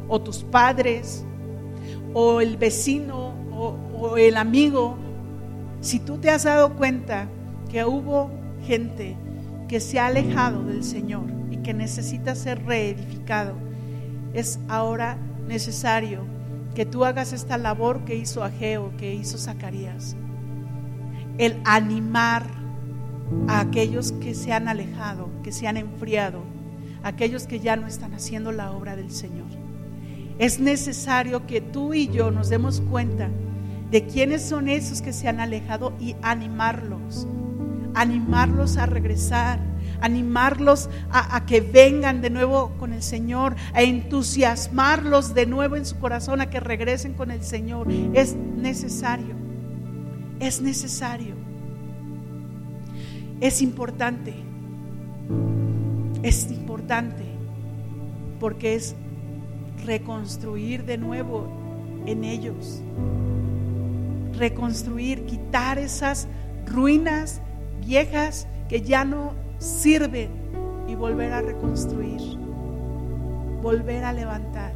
o tus padres o el vecino o, o el amigo, si tú te has dado cuenta que hubo gente que se ha alejado del Señor y que necesita ser reedificado, es ahora necesario que tú hagas esta labor que hizo Ageo, que hizo Zacarías. El animar a aquellos que se han alejado, que se han enfriado, aquellos que ya no están haciendo la obra del Señor. Es necesario que tú y yo nos demos cuenta de quiénes son esos que se han alejado y animarlos, animarlos a regresar, animarlos a, que vengan de nuevo con el Señor, a entusiasmarlos de nuevo en su corazón, a que regresen con el Señor. Es necesario, es necesario, es importante, es importante, porque es reconstruir de nuevo en ellos reconstruir, quitar esas ruinas viejas que ya no sirven y volver a reconstruir, volver a levantar.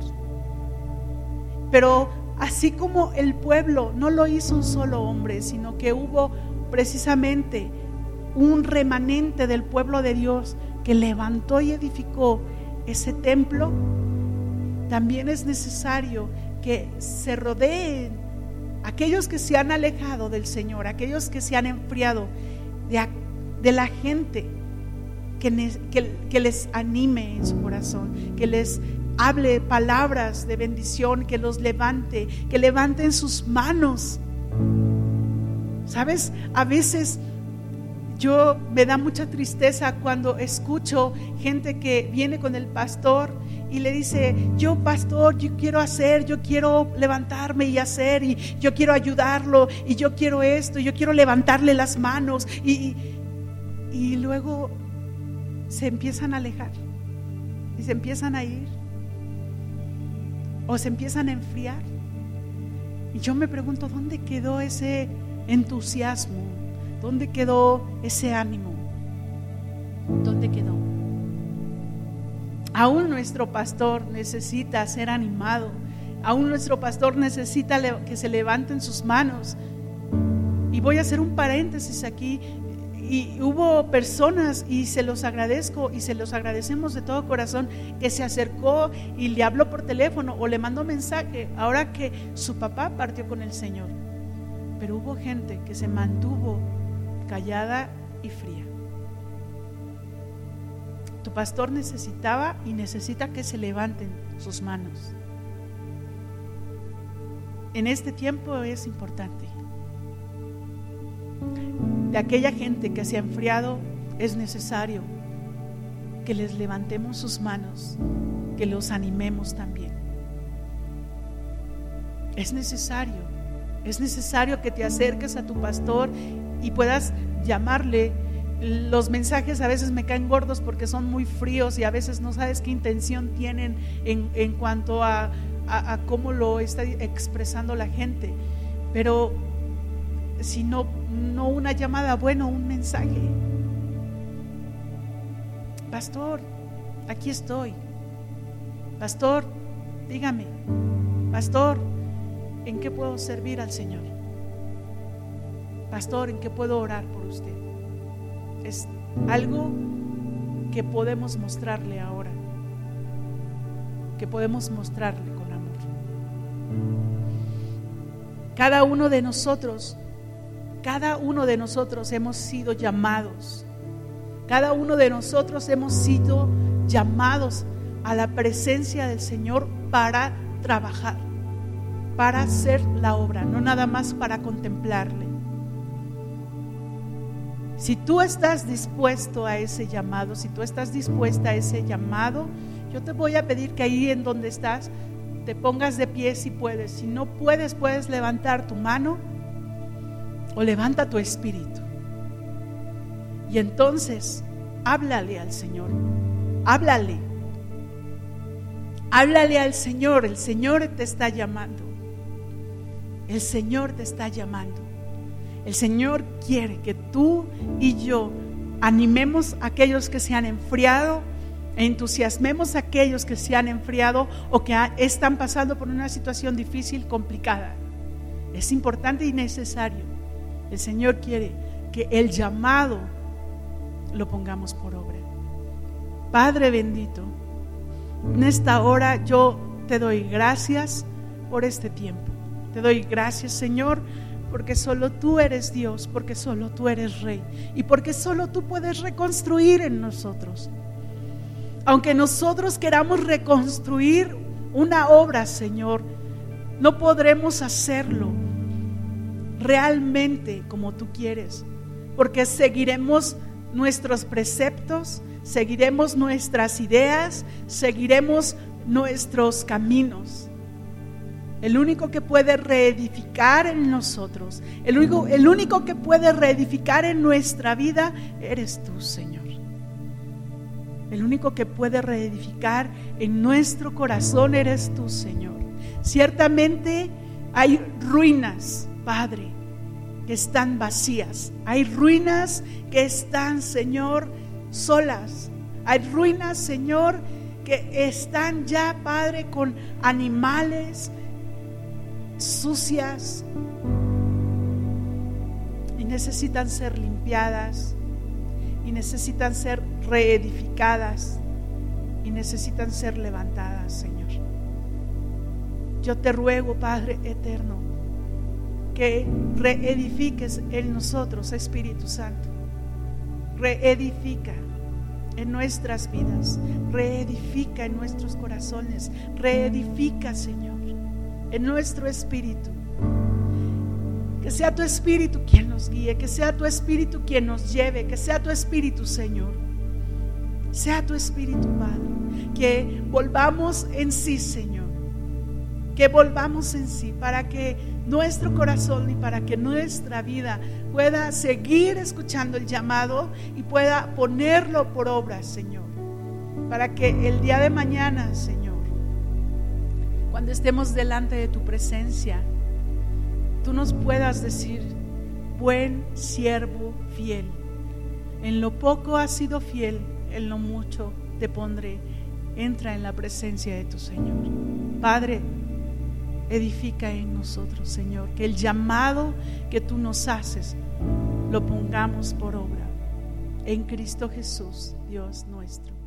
Pero así como el pueblo no lo hizo un solo hombre, sino que hubo precisamente un remanente del pueblo de Dios que levantó y edificó ese templo, también es necesario que se rodeen aquellos que se han alejado del Señor, aquellos que se han enfriado de, la gente, que, les anime en su corazón, que les hable palabras de bendición, que los levante, que levanten sus manos. ¿Sabes? A veces yo me da mucha tristeza cuando escucho gente que viene con el pastor y le dice, yo pastor, yo quiero hacer, yo quiero levantarme y hacer, y yo quiero ayudarlo, y yo quiero esto, y yo quiero levantarle las manos, y, y luego se empiezan a alejar, y se empiezan a ir, o se empiezan a enfriar. Y yo me pregunto, ¿dónde quedó ese entusiasmo? ¿Dónde quedó ese ánimo? ¿Dónde quedó? Aún nuestro pastor necesita ser animado. Aún nuestro pastor necesita que se levanten sus manos. Y voy a hacer un paréntesis aquí. Y hubo personas, y se los agradezco, y se los agradecemos de todo corazón, que se acercó y le habló por teléfono o le mandó mensaje ahora que su papá partió con el Señor. Pero hubo gente que se mantuvo callada y fría. Tu pastor necesitaba y necesita que se levanten sus manos. En este tiempo es importante. De aquella gente que se ha enfriado, es necesario que les levantemos sus manos, que los animemos también. Es necesario, es necesario que te acerques a tu pastor y puedas llamarle los mensajes a veces me caen gordos porque son muy fríos y a veces no sabes qué intención tienen en, cuanto a, cómo lo está expresando la gente. Pero si no, no una llamada, bueno, un mensaje. Pastor, aquí estoy. Pastor, dígame. Pastor, ¿en qué puedo servir al Señor? Pastor, ¿en qué puedo orar por usted? es algo que podemos mostrarle ahora, que podemos mostrarle con amor. Cada uno de nosotros, cada uno de nosotros hemos sido llamados, cada uno de nosotros hemos sido llamados a la presencia del Señor para trabajar, para hacer la obra, no nada más para contemplarle. Si tú estás dispuesto a ese llamado, si tú estás dispuesta a ese llamado, yo te voy a pedir que ahí en donde estás te pongas de pie si puedes. Si no puedes, puedes levantar tu mano o levanta tu espíritu. Y entonces, háblale al Señor. Háblale. Háblale al Señor. El Señor te está llamando. El Señor te está llamando. El Señor quiere que tú y yo animemos a aquellos que se han enfriado, entusiasmemos a aquellos que se han enfriado o que están pasando por una situación difícil, complicada. Es importante y necesario. El Señor quiere que el llamado lo pongamos por obra. Padre bendito, en esta hora yo te doy gracias por este tiempo. Te doy gracias, Señor, porque solo tú eres Dios, porque solo tú eres Rey y porque solo tú puedes reconstruir en nosotros. Aunque nosotros queramos reconstruir una obra, Señor, no podremos hacerlo realmente como tú quieres, porque seguiremos nuestros preceptos, seguiremos nuestras ideas, seguiremos nuestros caminos. El único que puede reedificar en nosotros, el único, el único que puede reedificar en nuestra vida, eres tú, Señor. El único que puede reedificar en nuestro corazón eres tú, Señor. Ciertamente hay ruinas, Padre, que están vacías. Hay ruinas que están, Señor, solas. Hay ruinas, Señor, que están ya, Padre, con animales sucias y necesitan ser limpiadas y necesitan ser reedificadas y necesitan ser levantadas, Señor. Yo te ruego, Padre eterno, que reedifiques en nosotros, Espíritu Santo. Reedifica en nuestras vidas, reedifica en nuestros corazones, reedifica, Señor, en nuestro espíritu. Que sea tu espíritu quien nos guíe, que sea tu espíritu quien nos lleve, que sea tu espíritu, Señor. Sea tu espíritu, Padre. Que volvamos en sí, Señor que volvamos en sí, para que nuestro corazón y para que nuestra vida pueda seguir escuchando el llamado y pueda ponerlo por obra, Señor. Para que el día de mañana, Señor, cuando estemos delante de tu presencia, tú nos puedas decir, buen siervo fiel. En lo poco has sido fiel, en lo mucho te pondré. Entra en la presencia de tu Señor. Padre, edifica en nosotros, Señor. Que el llamado que tú nos haces lo pongamos por obra. En Cristo Jesús, Dios nuestro.